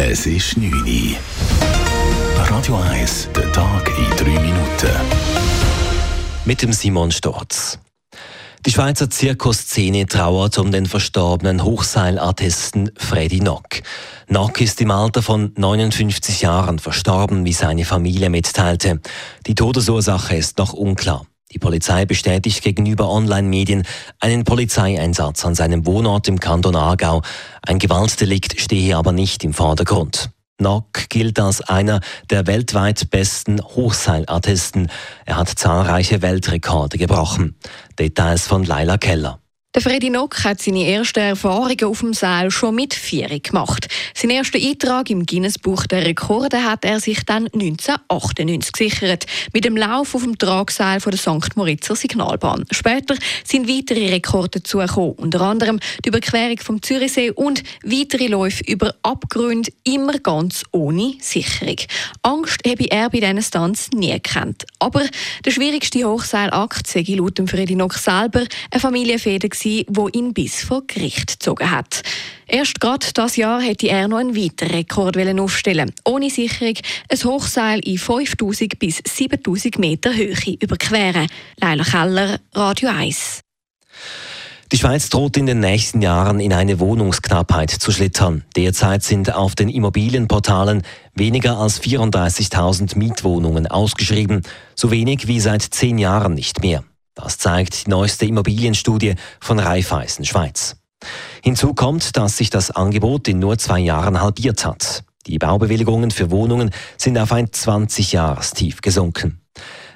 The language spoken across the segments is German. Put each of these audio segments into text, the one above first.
Es ist 9 Uhr. Radio 1, der Tag in 3 Minuten. Mit dem Simon Storz. Die Schweizer Zirkusszene trauert um den verstorbenen Hochseilartisten Freddy Nock. Nock ist im Alter von 59 Jahren verstorben, wie seine Familie mitteilte. Die Todesursache ist noch unklar. Die Polizei bestätigt gegenüber Online-Medien einen Polizeieinsatz an seinem Wohnort im Kanton Aargau. Ein Gewaltdelikt stehe aber nicht im Vordergrund. Nock gilt als einer der weltweit besten Hochseilartisten. Er hat zahlreiche Weltrekorde gebrochen. Details von Laila Keller. Der Freddy Nock hat seine ersten Erfahrungen auf dem Seil schon mit vier gemacht. Sein erster Eintrag im Guinness-Buch der Rekorde hat er sich dann 1998 gesichert, mit dem Lauf auf dem Tragseil von der St. Moritzer Signalbahn. Später sind weitere Rekorde dazugekommen, unter anderem die Überquerung vom Zürichsee und weitere Läufe über Abgründe, immer ganz ohne Sicherung. Angst habe er bei diesen Stunts nie gekannt. Aber der schwierigste Hochseilakt sei laut Freddy Nock selber eine Familienfehde wo ihn bis vor Gericht gezogen hat. Erst gerade das Jahr hätte er noch einen weiteren Rekord aufstellen ohne Sicherung ein Hochseil in 5000 bis 7000 Meter Höhe überqueren. Leila Keller, Radio 1. Die Schweiz droht in den nächsten Jahren in eine Wohnungsknappheit zu schlittern. Derzeit sind auf den Immobilienportalen weniger als 34.000 Mietwohnungen ausgeschrieben, so wenig wie seit zehn Jahren nicht mehr. Das zeigt die neueste Immobilienstudie von Raiffeisen Schweiz. Hinzu kommt, dass sich das Angebot in nur zwei Jahren halbiert hat. Die Baubewilligungen für Wohnungen sind auf ein 20-Jahres-Tief gesunken.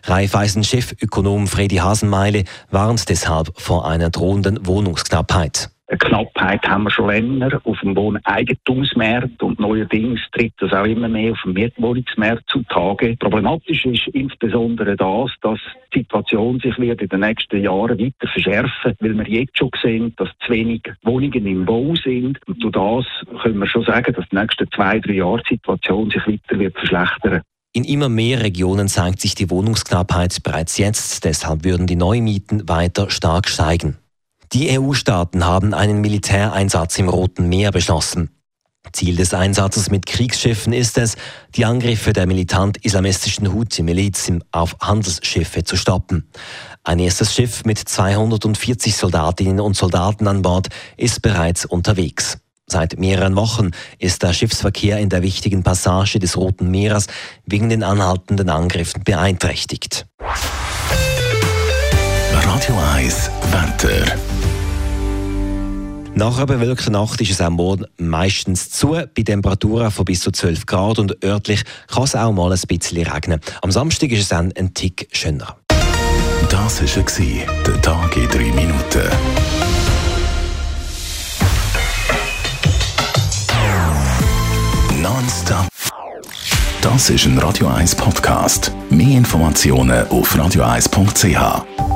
Raiffeisen-Chefökonom Fredi Hasenmeile warnt deshalb vor einer drohenden Wohnungsknappheit. Eine Knappheit haben wir schon länger auf dem Wohneigentumsmarkt und neuerdings tritt das auch immer mehr auf dem Mietwohnungsmarkt zutage. Problematisch ist insbesondere das, dass die Situation sich wird in den nächsten Jahren weiter verschärfen, weil wir jetzt schon sehen, dass zu wenig Wohnungen im Bau sind. Und durch das können wir schon sagen, dass die nächsten zwei, drei Jahre die Situation sich weiter wird verschlechtern. In immer mehr Regionen zeigt sich die Wohnungsknappheit bereits jetzt, deshalb würden die Neumieten weiter stark steigen. Die EU-Staaten haben einen Militäreinsatz im Roten Meer beschlossen. Ziel des Einsatzes mit Kriegsschiffen ist es, die Angriffe der militant-islamistischen Houthi-Miliz auf Handelsschiffe zu stoppen. Ein erstes Schiff mit 240 Soldatinnen und Soldaten an Bord ist bereits unterwegs. Seit mehreren Wochen ist der Schiffsverkehr in der wichtigen Passage des Roten Meeres wegen den anhaltenden Angriffen beeinträchtigt. Radio 1 Wetter nach einer bewölkten Nacht ist es am Morgen meistens zu, bei Temperaturen von bis zu 12 Grad und örtlich kann es auch mal ein bisschen regnen. Am Samstag ist es dann ein Tick schöner. Das war der Tag in drei Minuten. Nonstop. Das ist ein Radio 1 Podcast. Mehr Informationen auf radio1.ch.